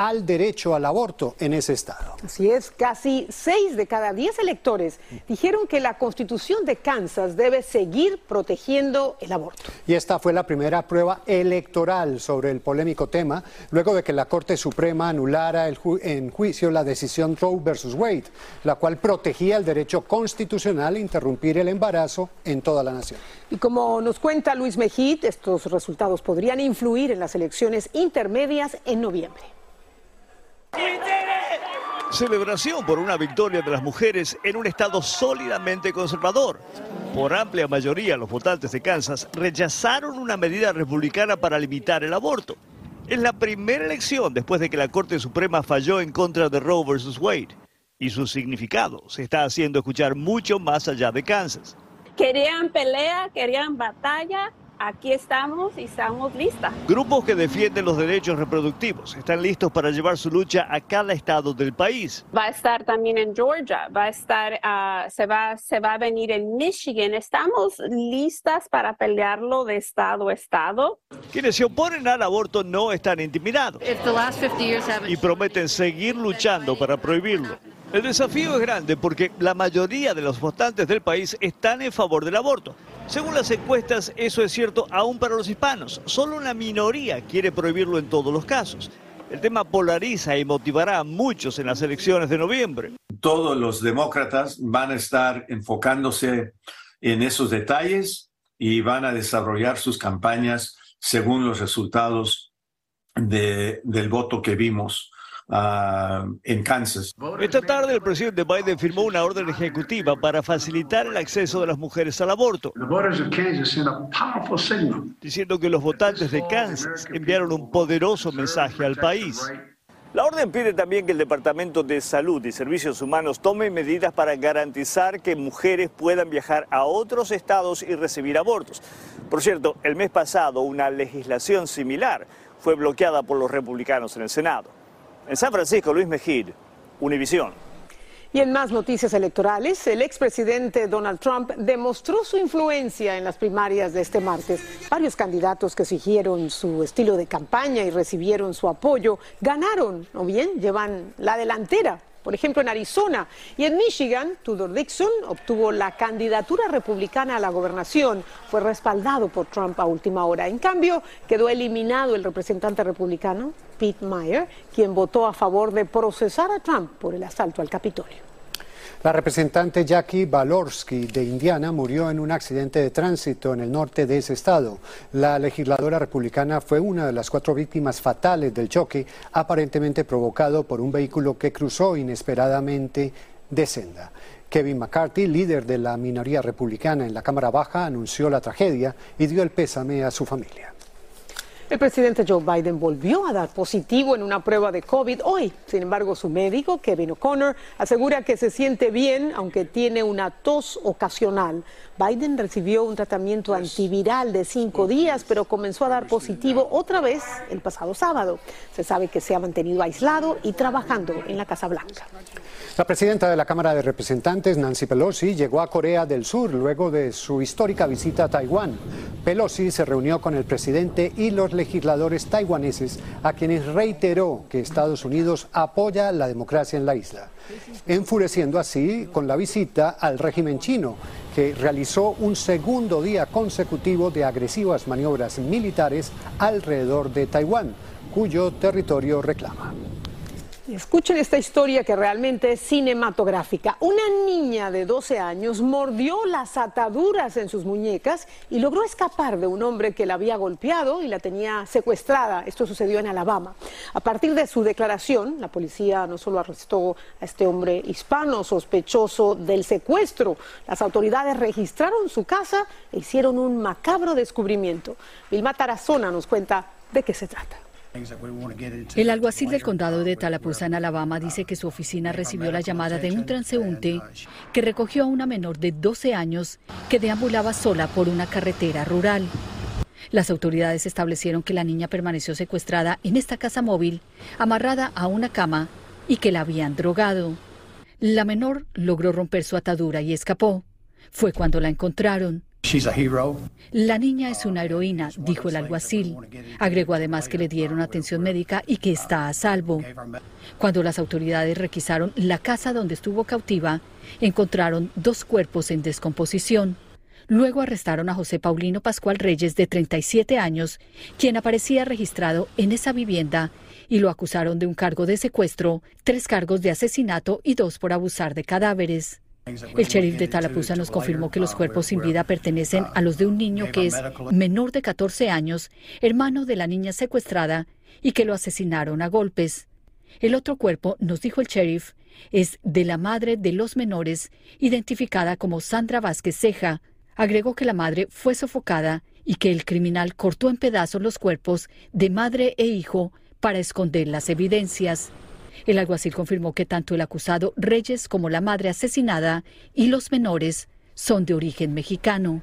al derecho al aborto en ese estado. Así es, casi seis de cada diez electores dijeron que la constitución de Kansas debe seguir protegiendo el aborto. Y esta fue la primera prueba electoral sobre el polémico tema, luego de que la Corte Suprema anulara en juicio la decisión Roe versus Wade, la cual protegía el derecho constitucional a interrumpir el embarazo en toda la nación. Y como nos cuenta Luis Mejid, estos resultados podrían influir en las elecciones intermedias en noviembre. Celebración por una victoria de las mujeres en un estado sólidamente conservador. Por amplia mayoría, los votantes de Kansas rechazaron una medida republicana para limitar el aborto. Es la primera elección después de que la Corte Suprema falló en contra de Roe versus Wade. Y su significado se está haciendo escuchar mucho más allá de Kansas. Querían pelea, querían batalla, aquí estamos y estamos listas. Grupos que defienden los derechos reproductivos están listos para llevar su lucha a cada estado del país. Va a estar también en Georgia, va a estar, ah, se, va, se va a venir en Michigan. Estamos listas para pelearlo de estado a estado. Quienes se oponen al aborto no están intimidados y prometen seguir luchando para prohibirlo. El desafío es grande porque la mayoría de los votantes del país están en favor del aborto. Según las encuestas, eso es cierto aún para los hispanos. Solo una minoría quiere prohibirlo en todos los casos. El tema polariza y motivará a muchos en las elecciones de noviembre. Todos los demócratas van a estar enfocándose en esos detalles y van a desarrollar sus campañas según los resultados del voto que vimos Ah, en Kansas. Esta tarde el presidente Biden firmó una orden ejecutiva para facilitar el acceso de las mujeres al aborto, diciendo que los votantes de Kansas enviaron un poderoso mensaje al país. La orden pide también que el Departamento de Salud y Servicios Humanos tome medidas para garantizar que mujeres puedan viajar a otros estados y recibir abortos. Por cierto, el mes pasado una legislación similar fue bloqueada por los republicanos en el Senado. En San Francisco, Luis Mejid, Univisión. Y en más noticias electorales, el expresidente Donald Trump demostró su influencia en las primarias de este martes. Varios candidatos que siguieron su estilo de campaña y recibieron su apoyo ganaron, o bien llevan la delantera por ejemplo en Arizona. Y en Michigan, Tudor Dixon obtuvo la candidatura republicana a la gobernación. Fue respaldado por Trump a última hora. En cambio, quedó eliminado el representante republicano, Pete Meyer, quien votó a favor de procesar a Trump por el asalto al Capitolio. La representante Jackie Balorsky de Indiana murió en un accidente de tránsito en el norte de ese estado. La legisladora republicana fue una de las cuatro víctimas fatales del choque, aparentemente provocado por un vehículo que cruzó inesperadamente de senda. Kevin McCarthy, líder de la minoría republicana en la Cámara Baja, anunció la tragedia y dio el pésame a su familia. El presidente Joe Biden volvió a dar positivo en una prueba de COVID hoy. Sin embargo, su médico, Kevin O'Connor, asegura que se siente bien, aunque tiene una tos ocasional. Biden recibió un tratamiento antiviral de cinco días, pero comenzó a dar positivo otra vez el pasado sábado. Se sabe que se ha mantenido aislado y trabajando en la Casa Blanca. La presidenta de la Cámara de Representantes, Nancy Pelosi, llegó a Corea del Sur luego de su histórica visita a Taiwán. Pelosi se reunió con el presidente y los legisladores taiwaneses, a quienes reiteró que Estados Unidos apoya la democracia en la isla, enfureciendo así con la visita al régimen chino, que realizó un segundo día consecutivo de agresivas maniobras militares alrededor de Taiwán, cuyo territorio reclama. Escuchen esta historia que realmente es cinematográfica. Una niña de 12 años mordió las ataduras en sus muñecas y logró escapar de un hombre que la había golpeado y la tenía secuestrada. Esto sucedió en Alabama. A partir de su declaración, la policía no solo arrestó a este hombre hispano sospechoso del secuestro, las autoridades registraron su casa e hicieron un macabro descubrimiento. Vilma Tarazona nos cuenta de qué se trata. El alguacil del condado de Tallapoosa en Alabama dice que su oficina recibió la llamada de un transeúnte que recogió a una menor de 12 años que deambulaba sola por una carretera rural. Las autoridades establecieron que la niña permaneció secuestrada en esta casa móvil, amarrada a una cama y que la habían drogado. La menor logró romper su atadura y escapó. Fue cuando la encontraron. La niña es una heroína, dijo el alguacil. Agregó además que le dieron atención médica y que está a salvo. Cuando las autoridades requisaron la casa donde estuvo cautiva, encontraron dos cuerpos en descomposición. Luego arrestaron a José Paulino Pascual Reyes, de 37 años, quien aparecía registrado en esa vivienda, y lo acusaron de un cargo de secuestro, tres cargos de asesinato y dos por abusar de cadáveres. El sheriff de Tallapoosa nos confirmó que los cuerpos sin vida pertenecen a los de un niño que es menor de 14 años, hermano de la niña secuestrada, y que lo asesinaron a golpes. El otro cuerpo, nos dijo el sheriff, es de la madre de los menores, identificada como Sandra Vázquez Ceja. Agregó que la madre fue sofocada y que el criminal cortó en pedazos los cuerpos de madre e hijo para esconder las evidencias. El alguacil confirmó que tanto el acusado Reyes como la madre asesinada y los menores son de origen mexicano.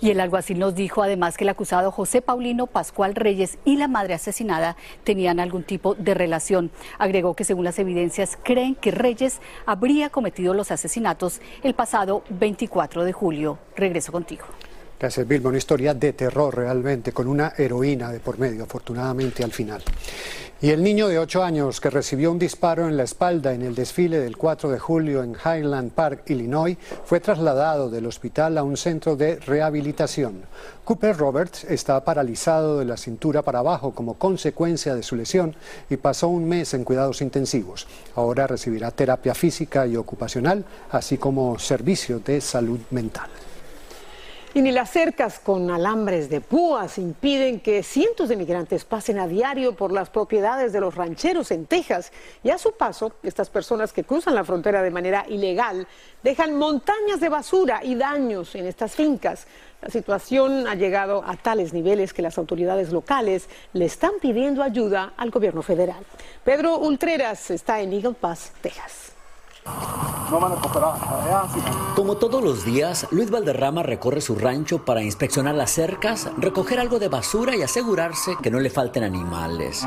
Y el alguacil nos dijo además que el acusado José Paulino Pascual Reyes y la madre asesinada tenían algún tipo de relación. Agregó que según las evidencias creen que Reyes habría cometido los asesinatos el pasado 24 de julio. Regreso contigo. Gracias, Vilma. Una historia de terror realmente, con una heroína de por medio, afortunadamente al final. Y el niño de 8 años que recibió un disparo en la espalda en el desfile del 4 de julio en Highland Park, Illinois, fue trasladado del hospital a un centro de rehabilitación. Cooper Roberts está paralizado de la cintura para abajo como consecuencia de su lesión y pasó un mes en cuidados intensivos. Ahora recibirá terapia física y ocupacional, así como servicios de salud mental. Y ni las cercas con alambres de púas impiden que cientos de migrantes pasen a diario por las propiedades de los rancheros en Texas. Y a su paso, estas personas que cruzan la frontera de manera ilegal dejan montañas de basura y daños en estas fincas. La situación ha llegado a tales niveles que las autoridades locales le están pidiendo ayuda al gobierno federal. Pedro Ultreras está en Eagle Pass, Texas. Como todos los días, Luis Valderrama recorre su rancho para inspeccionar las cercas, recoger algo de basura y asegurarse que no le falten animales.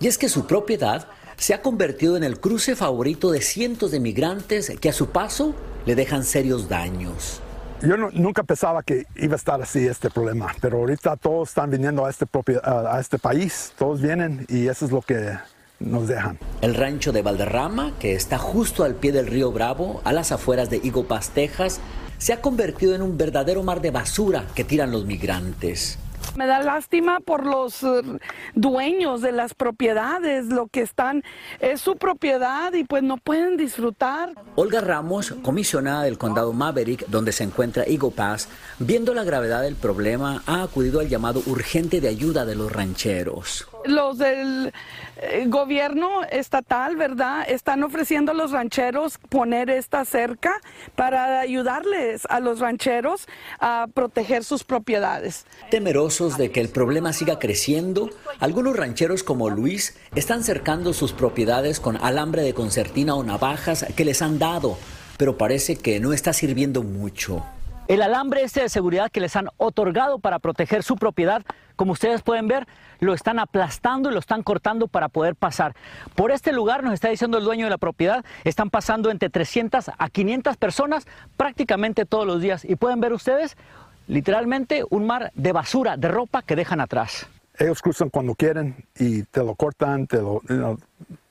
Y es que su propiedad se ha convertido en el cruce favorito de cientos de migrantes que a su paso le dejan serios daños. Yo nunca pensaba que iba a estar así este problema, pero ahorita todos están viniendo a este, a este país, todos vienen y eso es lo que nos dejan. El rancho de Valderrama, que está justo al pie del río Bravo, a las afueras de Eagle Pass, Texas, se ha convertido en un verdadero mar de basura que tiran los migrantes. Me da lástima por los eh, dueños de las propiedades, lo que están es su propiedad y pues no pueden disfrutar. Olga Ramos, comisionada del condado Maverick, donde se encuentra Eagle Pass, viendo la gravedad del problema, ha acudido al llamado urgente de ayuda de los rancheros los del eh, gobierno estatal, ¿verdad? Están ofreciendo a los rancheros poner esta cerca para ayudarles a los rancheros a proteger sus propiedades. Temerosos de que el problema siga creciendo, algunos rancheros como Luis están cercando sus propiedades con alambre de concertina o navajas que les han dado, pero parece que no está sirviendo mucho. El alambre este de seguridad que les han otorgado para proteger su propiedad, como ustedes pueden ver, lo están aplastando y lo están cortando para poder pasar. Por este lugar, nos está diciendo el dueño de la propiedad, están pasando entre 300 a 500 personas prácticamente todos los días. Y pueden ver ustedes, literalmente, un mar de basura, de ropa que dejan atrás. Ellos cruzan cuando quieren y te lo cortan, te lo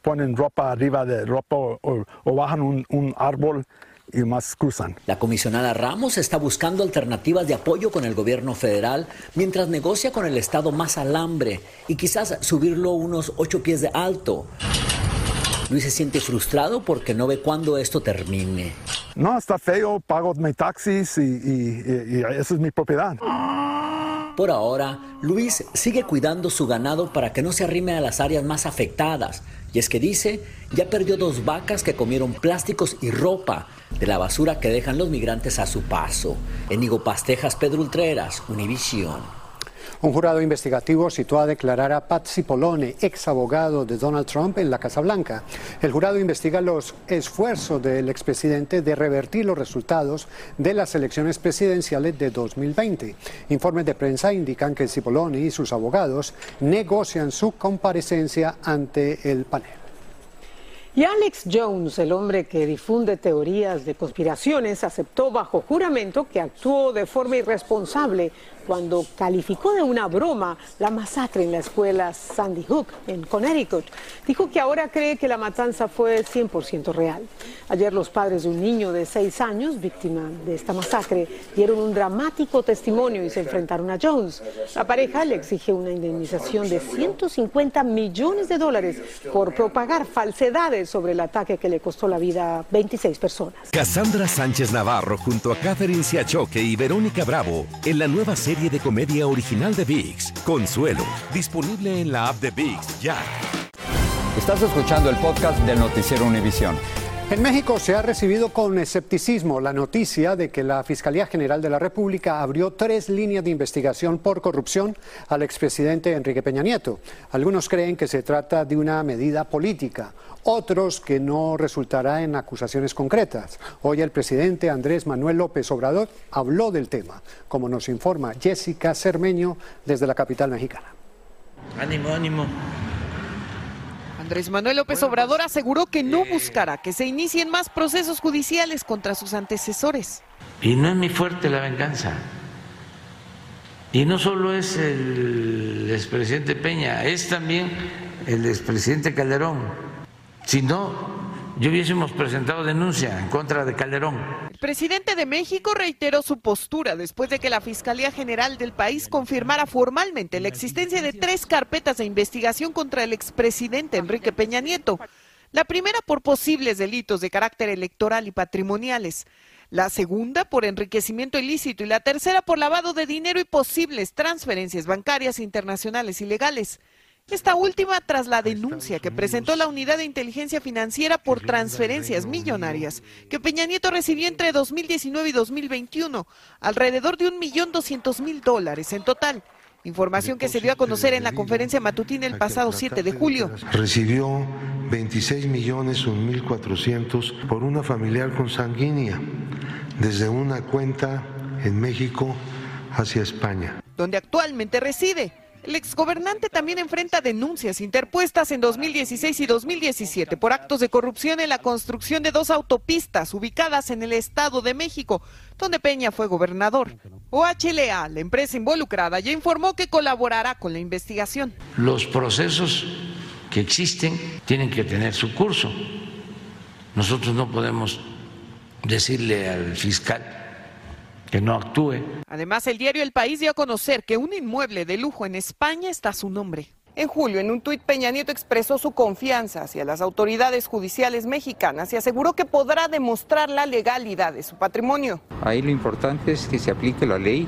ponen ropa arriba de ropa o, bajan un, un árbol y más cruzan. La comisionada Ramos está buscando alternativas de apoyo con el gobierno federal mientras negocia con el estado más alambre y quizás subirlo unos ocho pies de alto. Luis se siente frustrado porque no ve cuándo esto termine. No, está feo, pago mis taxis y, y esa es mi propiedad. Por ahora, Luis sigue cuidando su ganado para que no se arrime a las áreas más afectadas. Y es que dice, ya perdió dos vacas que comieron plásticos y ropa de la basura que dejan los migrantes a su paso. En Pastejas, Pedro Ultreras, Univisión. Un jurado investigativo citó a declarar a Pat Cipollone, ex abogado de Donald Trump, en la Casa Blanca. El jurado investiga los esfuerzos del expresidente de revertir los resultados de las elecciones presidenciales de 2020. Informes de prensa indican que Cipollone y sus abogados negocian su comparecencia ante el panel. Y Alex Jones, el hombre que difunde teorías de conspiraciones, aceptó bajo juramento que actuó de forma irresponsable cuando calificó de una broma la masacre en la escuela Sandy Hook en Connecticut. Dijo que ahora cree que la matanza fue 100% real. Ayer los padres de un niño de seis años, víctima de esta masacre, dieron un dramático testimonio y se enfrentaron a Jones. La pareja le exige una indemnización de 150 millones de dólares por propagar falsedades sobre el ataque que le costó la vida a 26 personas. Cassandra Sánchez Navarro junto a Catherine Siachoque y Verónica Bravo en la nueva serie de comedia original de VIX, Consuelo, disponible en la app de VIX ya. Estás escuchando el podcast del noticiero Univisión. En México se ha recibido con escepticismo la noticia de que la Fiscalía General de la República abrió tres líneas de investigación por corrupción al expresidente Enrique Peña Nieto. Algunos creen que se trata de una medida política, otros que no resultará en acusaciones concretas. Hoy el presidente Andrés Manuel López Obrador habló del tema, como nos informa Jessica Cermeño desde la capital mexicana. Ánimo, ánimo. Andrés Manuel López Obrador aseguró que no buscará que se inicien más procesos judiciales contra sus antecesores. Y no es mi fuerte la venganza. Y no solo es el expresidente Peña, es también el expresidente Calderón. Si no, yo hubiésemos presentado denuncia en contra de Calderón. El presidente de México reiteró su postura después de que la Fiscalía General del país confirmara formalmente la existencia de tres carpetas de investigación contra el expresidente Enrique Peña Nieto. La primera por posibles delitos de carácter electoral y patrimoniales. La segunda por enriquecimiento ilícito y la tercera por lavado de dinero y posibles transferencias bancarias internacionales ilegales. Esta última tras la denuncia que presentó la Unidad de Inteligencia Financiera por transferencias millonarias que Peña Nieto recibió entre 2019 y 2021, alrededor de un millón doscientos mil dólares en total. Información que se dio a conocer en la conferencia matutina el pasado 7 de julio. Recibió 26 millones mil 400 por una familiar consanguínea desde una cuenta en México hacia España. Donde actualmente reside. El exgobernante también enfrenta denuncias interpuestas en 2016 y 2017 por actos de corrupción en la construcción de dos autopistas ubicadas en el Estado de México, donde Peña fue gobernador. OHLA, la empresa involucrada, ya informó que colaborará con la investigación. Los procesos que existen tienen que tener su curso. Nosotros no podemos decirle al fiscal que no actúe. Además, el diario El País dio a conocer que un inmueble de lujo en España está a su nombre. En julio, en un tuit, Peña Nieto expresó su confianza hacia las autoridades judiciales mexicanas y aseguró que podrá demostrar la legalidad de su patrimonio. Ahí lo importante es que se aplique la ley,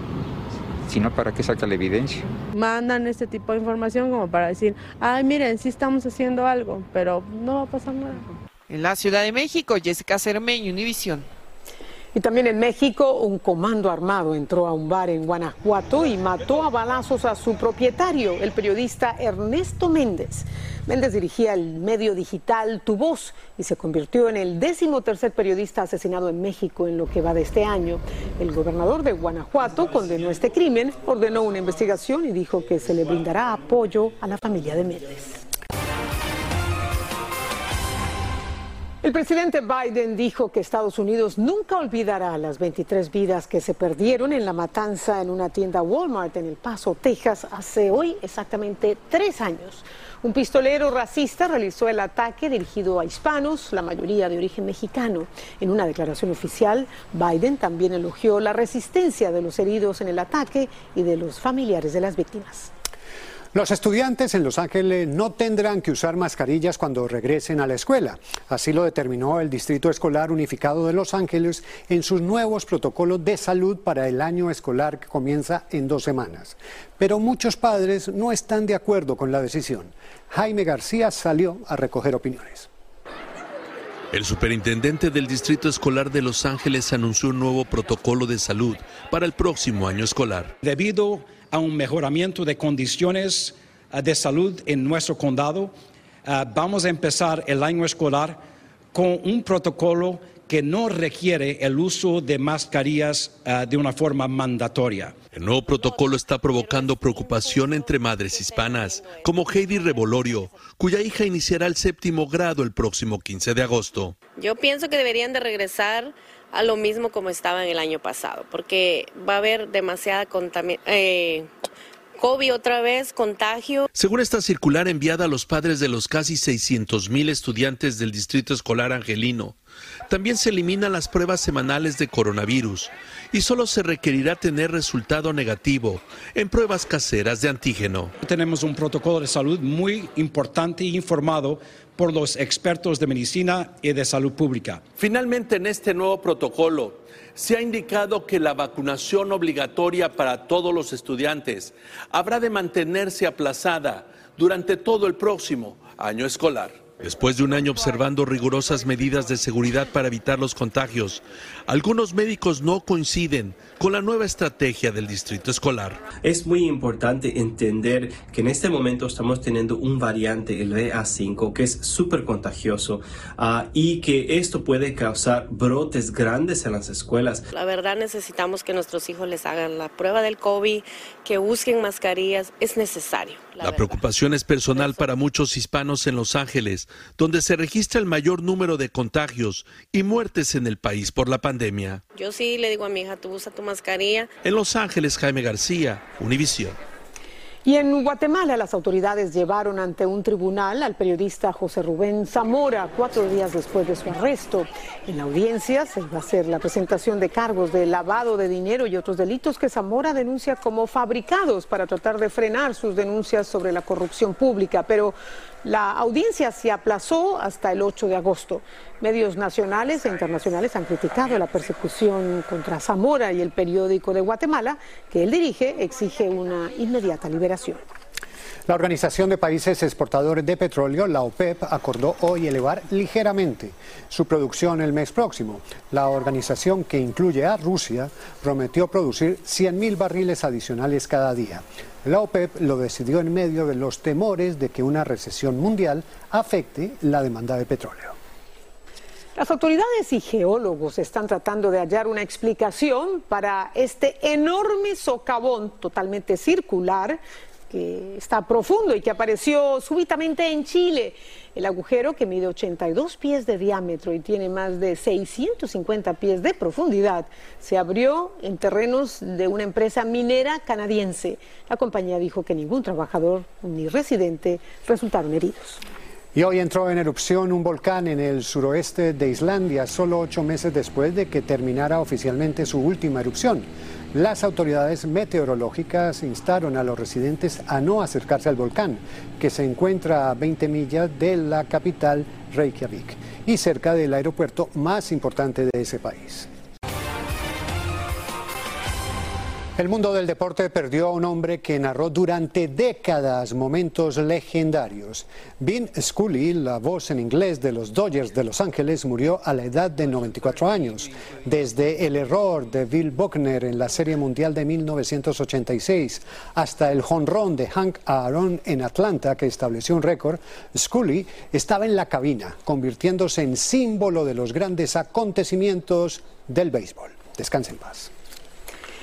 sino para que saque la evidencia. Mandan este tipo de información como para decir, ay, miren, sí estamos haciendo algo, pero no va a pasar nada. En la Ciudad de México, Jessica Cermeño, Univisión. Y también en México, un comando armado entró a un bar en Guanajuato y mató a balazos a su propietario, el periodista Ernesto Méndez. Méndez dirigía el medio digital Tu Voz y se convirtió en el décimo tercer periodista asesinado en México en lo que va de este año. El gobernador de Guanajuato condenó este crimen, ordenó una investigación y dijo que se le brindará apoyo a la familia de Méndez. El presidente Biden dijo que Estados Unidos nunca olvidará las 23 vidas que se perdieron en la matanza en una tienda Walmart en El Paso, Texas, hace hoy exactamente tres años. Un pistolero racista realizó el ataque dirigido a hispanos, la mayoría de origen mexicano. En una declaración oficial, Biden también elogió la resistencia de los heridos en el ataque y de los familiares de las víctimas. Los estudiantes en Los Ángeles no tendrán que usar mascarillas cuando regresen a la escuela. Así lo determinó el Distrito Escolar Unificado de Los Ángeles en sus nuevos protocolos de salud para el año escolar que comienza en dos semanas. Pero muchos padres no están de acuerdo con la decisión. Jaime García salió a recoger opiniones. El superintendente del Distrito Escolar de Los Ángeles anunció un nuevo protocolo de salud para el próximo año escolar. Debido a un mejoramiento de condiciones ah, de salud en nuestro condado, ah, vamos a empezar el año escolar con un protocolo que no requiere el uso de mascarillas ah, de una forma mandatoria. El nuevo protocolo está provocando preocupación entre madres hispanas, como Heidi Revolorio, cuya hija iniciará el séptimo grado el próximo 15 de agosto. Yo pienso que deberían de regresar a lo mismo como estaba en el año pasado, porque va a haber demasiada contaminación. Eh, COVID otra vez, contagio. Según esta circular enviada a los padres de los casi 600 mil estudiantes del Distrito Escolar Angelino, también se eliminan las pruebas semanales de coronavirus y solo se requerirá tener resultado negativo en pruebas caseras de antígeno. Tenemos un protocolo de salud muy importante e informado por los expertos de medicina y de salud pública. Finalmente, en este nuevo protocolo, se ha indicado que la vacunación obligatoria para todos los estudiantes habrá de mantenerse aplazada durante todo el próximo año escolar. Después de un año observando rigurosas medidas de seguridad para evitar los contagios, algunos médicos no coinciden con la nueva estrategia del distrito escolar. Es muy importante entender que en este momento estamos teniendo un variante, el BA5, que es súper contagioso ah, y que esto puede causar brotes grandes en las escuelas. La verdad necesitamos que nuestros hijos les hagan la prueba del COVID, que busquen mascarillas, es necesario. La, preocupación es personal para muchos hispanos en Los Ángeles, donde se registra el mayor número de contagios y muertes en el país por la pandemia. Yo sí le digo a mi hija, tú usa tu mascarilla. En Los Ángeles, Jaime García, Univisión. Y en Guatemala las autoridades llevaron ante un tribunal al periodista José Rubén Zamora cuatro días después de su arresto. En la audiencia se va a hacer la presentación de cargos de lavado de dinero y otros delitos que Zamora denuncia como fabricados para tratar de frenar sus denuncias sobre la corrupción pública. Pero la audiencia se aplazó hasta el 8 de agosto. Medios nacionales e internacionales han criticado la persecución contra Zamora y el periódico de Guatemala, que él dirige, exige una inmediata liberación. La Organización de Países Exportadores de Petróleo, la OPEP, acordó hoy elevar ligeramente su producción el mes próximo. La organización, que incluye a Rusia, prometió producir 100.000 barriles adicionales cada día. La OPEP lo decidió en medio de los temores de que una recesión mundial afecte la demanda de petróleo. Las autoridades y geólogos están tratando de hallar una explicación para este enorme socavón totalmente circular que está profundo y que apareció súbitamente en Chile. El agujero, que mide 82 pies de diámetro y tiene más de 650 pies de profundidad, se abrió en terrenos de una empresa minera canadiense. La compañía dijo que ningún trabajador ni residente resultaron heridos. Y hoy entró en erupción un volcán en el suroeste de Islandia, solo ocho meses después de que terminara oficialmente su última erupción. Las autoridades meteorológicas instaron a los residentes a no acercarse al volcán, que se encuentra a 20 millas de la capital Reykjavik y cerca del aeropuerto más importante de ese país. El mundo del deporte perdió a un hombre que narró durante décadas momentos legendarios. Vin Scully, la voz en inglés de los Dodgers de Los Ángeles, murió a la edad de 94 años. Desde el error de Bill Buckner en la Serie Mundial de 1986 hasta el jonrón de Hank Aaron en Atlanta, que estableció un récord, Scully estaba en la cabina, convirtiéndose en símbolo de los grandes acontecimientos del béisbol. Descanse en paz.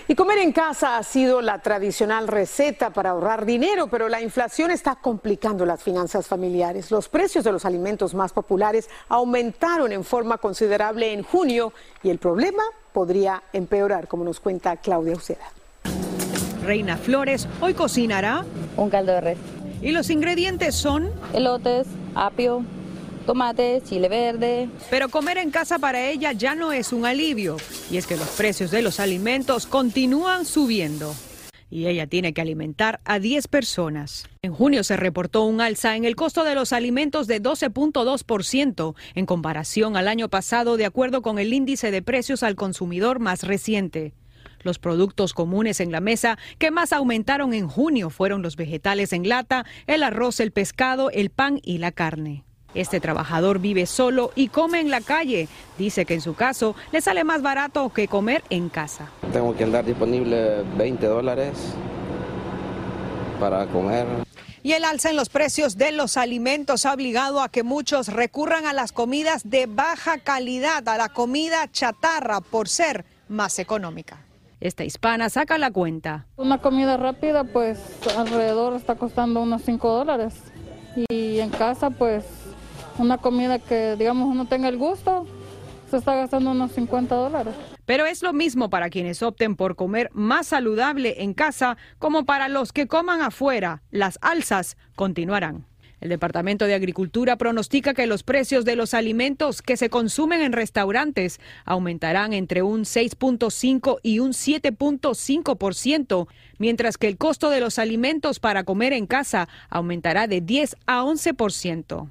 Y comer en casa ha sido la tradicional receta para ahorrar dinero, pero la inflación está complicando las finanzas familiares. Los precios de los alimentos más populares aumentaron en forma considerable en junio y el problema podría empeorar, como nos cuenta Claudia Uceda. Reina Flores hoy cocinará un caldo de res. Y los ingredientes son elotes, apio, tomate, chile verde. Pero comer en casa para ella ya no es un alivio, y es que los precios de los alimentos continúan subiendo. Y ella tiene que alimentar a 10 personas. En junio se reportó un alza en el costo de los alimentos de 12.2% en comparación al año pasado, de acuerdo con el índice de precios al consumidor más reciente. Los productos comunes en la mesa que más aumentaron en junio fueron los vegetales en lata, el arroz, el pescado, el pan y la carne. Este trabajador vive solo y come en la calle. Dice que en su caso le sale más barato que comer en casa. Tengo que andar disponible 20 dólares para comer. Y el alza en los precios de los alimentos ha obligado a que muchos recurran a las comidas de baja calidad, a la comida chatarra, por ser más económica. Esta hispana saca la cuenta. Una comida rápida, pues alrededor está costando unos 5 dólares. Y en casa, pues una comida que, digamos, uno tenga el gusto, se está gastando unos 50 dólares. Pero es lo mismo para quienes opten por comer más saludable en casa como para los que coman afuera. Las alzas continuarán. El Departamento de Agricultura pronostica que los precios de los alimentos que se consumen en restaurantes aumentarán entre un 6.5 y un 7.5%, mientras que el costo de los alimentos para comer en casa aumentará de 10 a 11%.